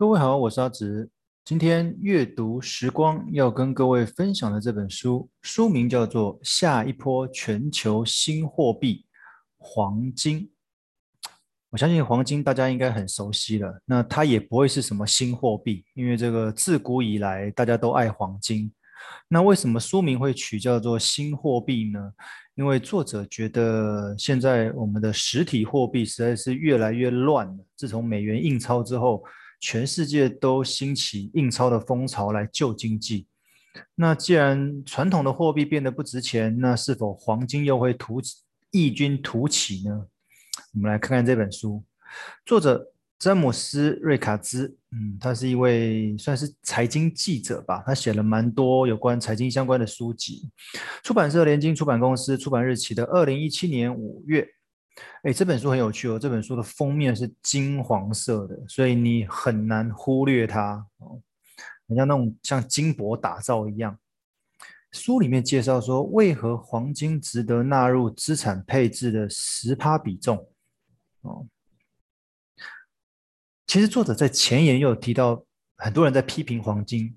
各位好，我是阿直。今天阅读时光要跟各位分享的这本书，书名叫做《下一波全球新货币——黄金》。我相信黄金大家应该很熟悉了，那它也不会是什么新货币，因为这个自古以来大家都爱黄金。那为什么书名会取叫做新货币呢？因为作者觉得现在我们的实体货币实在是越来越乱了。自从美元印钞之后，全世界都兴起印钞的风潮来救经济。那既然传统的货币变得不值钱，那是否黄金又会突异军突起呢？我们来看看这本书，作者詹姆斯·瑞卡兹，嗯，他是一位算是财经记者吧，他写了蛮多有关财经相关的书籍。出版社联经出版公司，出版日期的二零一七年五月。哎，这本书很有趣哦。这本书的封面是金黄色的，所以你很难忽略它哦，很像那种像金箔打造一样。书里面介绍说，为何黄金值得纳入资产配置的十趴比重哦。其实作者在前言又有提到，很多人在批评黄金。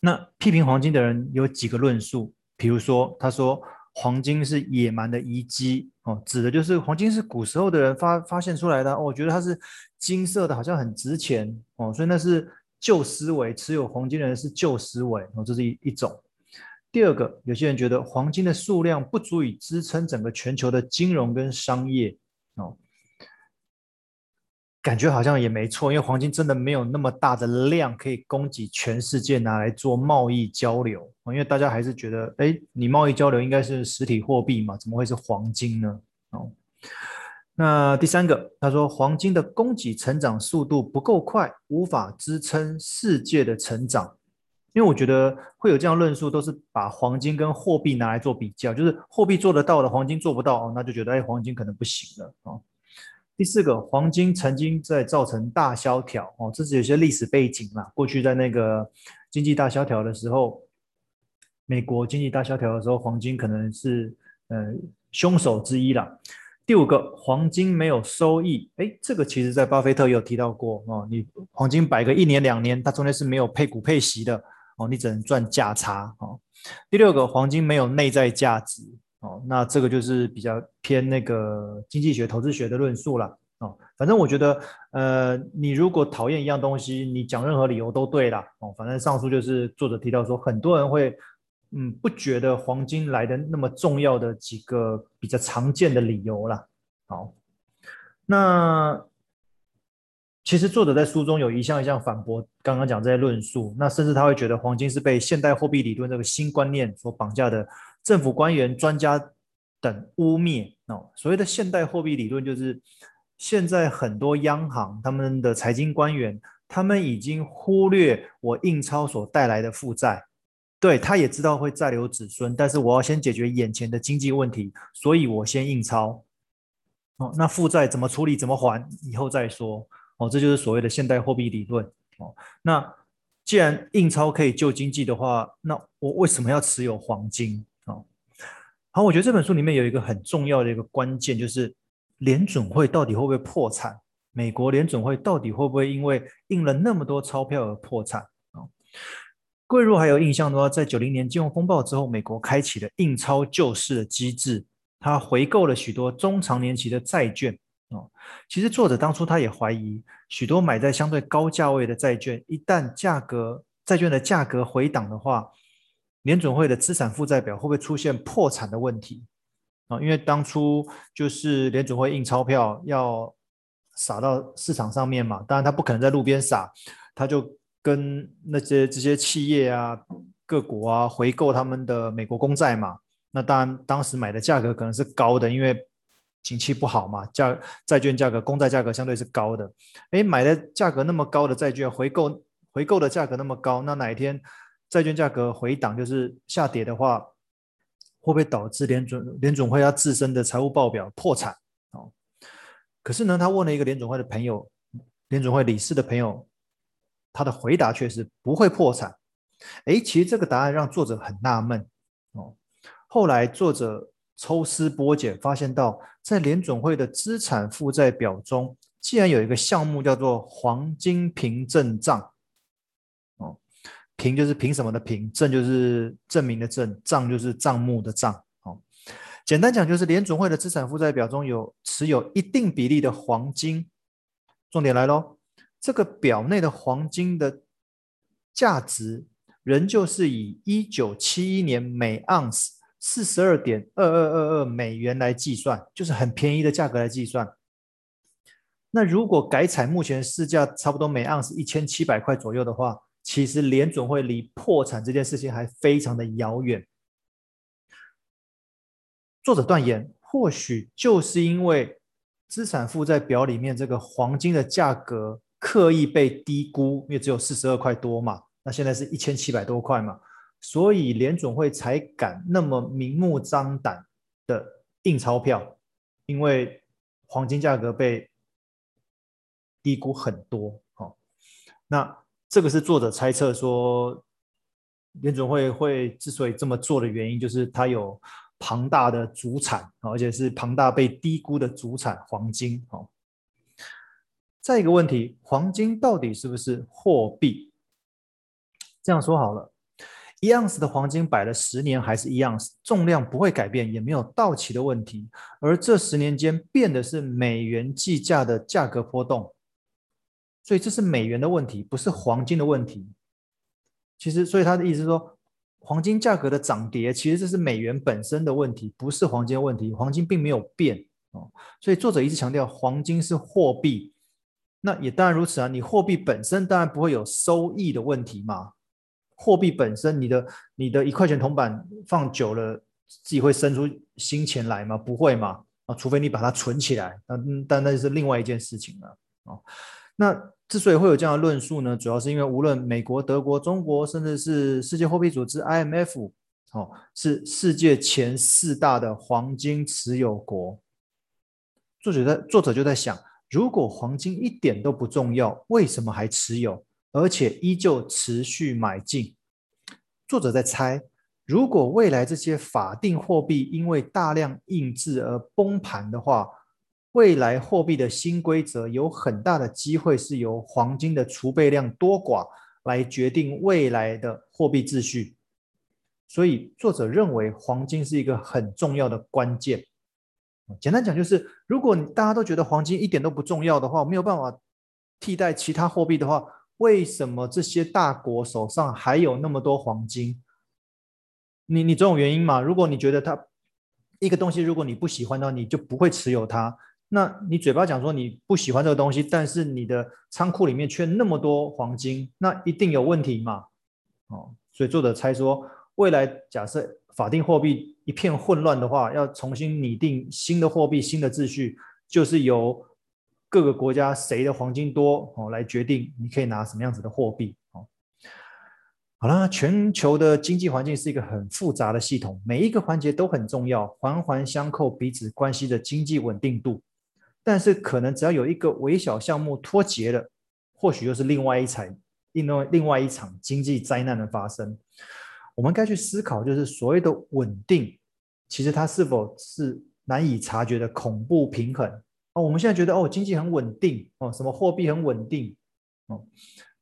那批评黄金的人有几个论述，比如说他说。黄金是野蛮的遗迹哦，指的就是黄金是古时候的人发发现出来的。哦，我觉得它是金色的，好像很值钱哦，所以那是旧思维，持有黄金的人是旧思维哦，这是一一种。第二个，有些人觉得黄金的数量不足以支撑整个全球的金融跟商业哦。感觉好像也没错，因为黄金真的没有那么大的量可以供给全世界拿来做贸易交流。因为大家还是觉得，哎，你贸易交流应该是实体货币嘛，怎么会是黄金呢？哦，那第三个，他说黄金的供给成长速度不够快，无法支撑世界的成长。因为我觉得会有这样论述，都是把黄金跟货币拿来做比较，就是货币做得到的，黄金做不到，哦，那就觉得，哎，黄金可能不行了，哦。第四个，黄金曾经在造成大萧条哦，这是有些历史背景啦。过去在那个经济大萧条的时候，美国经济大萧条的时候，黄金可能是呃凶手之一啦。第五个，黄金没有收益，哎，这个其实在巴菲特有提到过哦。你黄金摆个一年两年，它中间是没有配股配息的哦，你只能赚价差哦。第六个，黄金没有内在价值。哦，那这个就是比较偏那个经济学、投资学的论述了。哦，反正我觉得，呃，你如果讨厌一样东西，你讲任何理由都对啦。哦，反正上述就是作者提到说，很多人会，嗯，不觉得黄金来的那么重要的几个比较常见的理由啦。好，那其实作者在书中有一项一项反驳刚刚讲这些论述，那甚至他会觉得黄金是被现代货币理论这个新观念所绑架的。政府官员、专家等污蔑哦，所谓的现代货币理论就是现在很多央行他们的财经官员，他们已经忽略我印钞所带来的负债，对，他也知道会债留子孙，但是我要先解决眼前的经济问题，所以我先印钞哦，那负债怎么处理、怎么还，以后再说哦，这就是所谓的现代货币理论哦。那既然印钞可以救经济的话，那我为什么要持有黄金？好，我觉得这本书里面有一个很重要的一个关键，就是联准会到底会不会破产？美国联准会到底会不会因为印了那么多钞票而破产？啊，各位如果还有印象的话，在九零年金融风暴之后，美国开启了印钞救市的机制，它回购了许多中长年期的债券。哦，其实作者当初他也怀疑，许多买在相对高价位的债券，一旦价格债券的价格回档的话，联准会的资产负债表会不会出现破产的问题啊？因为当初就是联准会印钞票要撒到市场上面嘛，当然他不可能在路边撒，他就跟那些这些企业啊、各国啊回购他们的美国公债嘛。那当然当时买的价格可能是高的，因为景气不好嘛，价债券价格、公债价格相对是高的。诶，买的价格那么高的债券回购回购的价格那么高，那哪一天？债券价格回档就是下跌的话，会不会导致联准联准会它自身的财务报表破产？哦，可是呢，他问了一个联准会的朋友，联准会理事的朋友，他的回答却是不会破产。诶，其实这个答案让作者很纳闷哦。后来作者抽丝剥茧，发现到在联准会的资产负债表中，竟然有一个项目叫做黄金凭证账，凭就是凭什么的凭，证就是证明的证，账就是账目的账。哦，简单讲就是联准会的资产负债表中有持有一定比例的黄金。重点来喽，这个表内的黄金的价值仍旧是以一九七一年每盎司四十二点二二二二美元来计算，就是很便宜的价格来计算。那如果改采目前市价差不多每盎司一千七百块左右的话，其实联准会离破产这件事情还非常的遥远。作者断言，或许就是因为资产负债表里面这个黄金的价格刻意被低估，因为只有四十二块多嘛，那现在是一千七百多块嘛。所以联准会才敢那么明目张胆的印钞票，因为黄金价格被低估很多。哦，那这个是作者猜测说，联准会会之所以这么做的原因，就是它有庞大的主产，而且是庞大被低估的主产黄金。哦，再一个问题，黄金到底是不是货币？这样说好了。一盎司的黄金摆了十年还是一盎司，重量不会改变，也没有到期的问题。而这十年间变的是美元计价的价格波动，所以这是美元的问题，不是黄金的问题。其实，所以他的意思是说，黄金价格的涨跌，其实这是美元本身的问题，不是黄金的问题。黄金并没有变哦。所以作者一直强调，黄金是货币。那也当然如此啊，你货币本身当然不会有收益的问题嘛。货币本身，你的你的一块钱铜板放久了，自己会生出新钱来吗？不会嘛？啊，除非你把它存起来，那但那是另外一件事情了啊。那之所以会有这样的论述呢，主要是因为无论美国、德国、中国，甚至是世界货币组织 IMF，哦，是世界前四大的黄金持有国。作者在作者就在想，如果黄金一点都不重要，为什么还持有？而且依旧持续买进。作者在猜，如果未来这些法定货币因为大量印制而崩盘的话，未来货币的新规则有很大的机会是由黄金的储备量多寡来决定未来的货币秩序。所以，作者认为黄金是一个很重要的关键。简单讲，就是如果大家都觉得黄金一点都不重要的话，没有办法替代其他货币的话。为什么这些大国手上还有那么多黄金？你你总有原因嘛？如果你觉得它一个东西，如果你不喜欢的话，你就不会持有它。那你嘴巴讲说你不喜欢这个东西，但是你的仓库里面却那么多黄金，那一定有问题嘛？哦，所以作者猜说，未来假设法定货币一片混乱的话，要重新拟定新的货币、新的秩序，就是由。各个国家谁的黄金多哦，来决定你可以拿什么样子的货币哦。好了，全球的经济环境是一个很复杂的系统，每一个环节都很重要，环环相扣，彼此关系的经济稳定度。但是可能只要有一个微小项目脱节了，或许又是另外一场另外另外一场经济灾难的发生。我们该去思考，就是所谓的稳定，其实它是否是难以察觉的恐怖平衡。哦，我们现在觉得哦，经济很稳定哦，什么货币很稳定哦，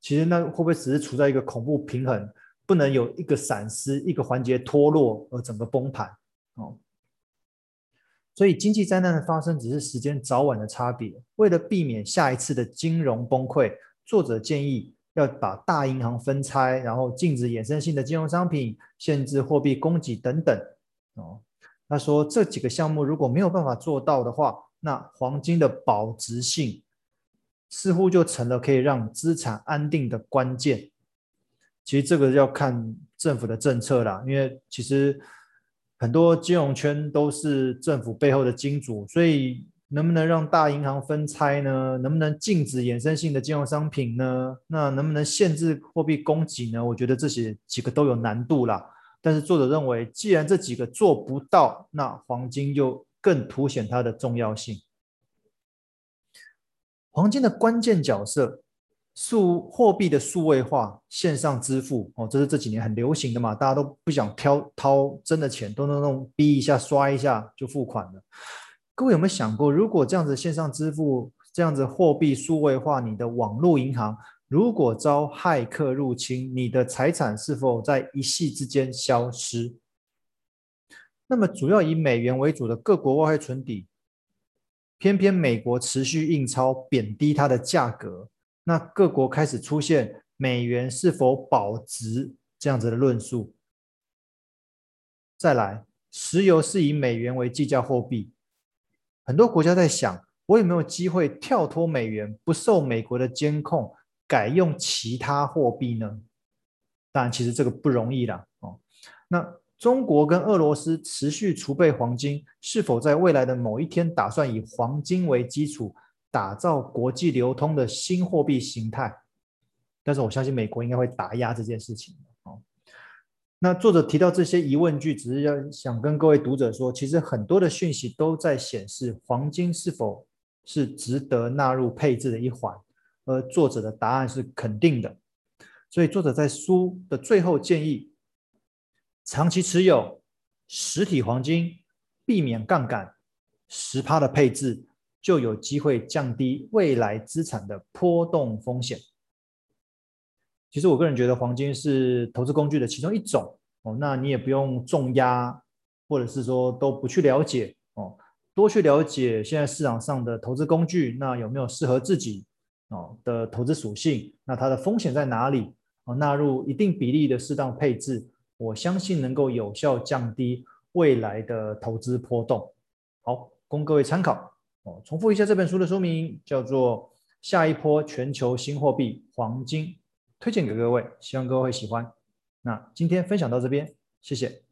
其实那会不会只是处在一个恐怖平衡，不能有一个闪失，一个环节脱落而整个崩盘哦？所以经济灾难的发生只是时间早晚的差别。为了避免下一次的金融崩溃，作者建议要把大银行分拆，然后禁止衍生性的金融商品，限制货币供给等等哦。他说这几个项目如果没有办法做到的话，那黄金的保值性似乎就成了可以让资产安定的关键。其实这个要看政府的政策啦，因为其实很多金融圈都是政府背后的金主，所以能不能让大银行分拆呢？能不能禁止衍生性的金融商品呢？那能不能限制货币供给呢？我觉得这些几个都有难度啦。但是作者认为，既然这几个做不到，那黄金就更凸显它的重要性。黄金的关键角色，数货币的数位化、线上支付哦，这是这几年很流行的嘛，大家都不想挑掏真的钱，都能弄逼一下、刷一下就付款了。各位有没有想过，如果这样子线上支付这样子货币数位化，你的网络银行如果遭骇客入侵，你的财产是否在一夕之间消失？那么，主要以美元为主的各国外汇存底，偏偏美国持续印钞贬低它的价格，那各国开始出现美元是否保值这样子的论述。再来，石油是以美元为计价货币，很多国家在想，我有没有机会跳脱美元，不受美国的监控，改用其他货币呢？当然，其实这个不容易啦。哦，那。中国跟俄罗斯持续储备黄金，是否在未来的某一天打算以黄金为基础打造国际流通的新货币形态？但是我相信美国应该会打压这件事情。哦，那作者提到这些疑问句，只是要想跟各位读者说，其实很多的讯息都在显示黄金是否是值得纳入配置的一环，而作者的答案是肯定的。所以作者在书的最后建议。长期持有实体黄金，避免杠杆，十趴的配置就有机会降低未来资产的波动风险。其实我个人觉得黄金是投资工具的其中一种哦，那你也不用重压，或者是说都不去了解哦，多去了解现在市场上的投资工具，那有没有适合自己哦的投资属性？那它的风险在哪里？哦，纳入一定比例的适当配置。我相信能够有效降低未来的投资波动。好，供各位参考。哦，重复一下这本书的书名，叫做《下一波全球新货币——黄金》，推荐给各位，希望各位会喜欢。那今天分享到这边，谢谢。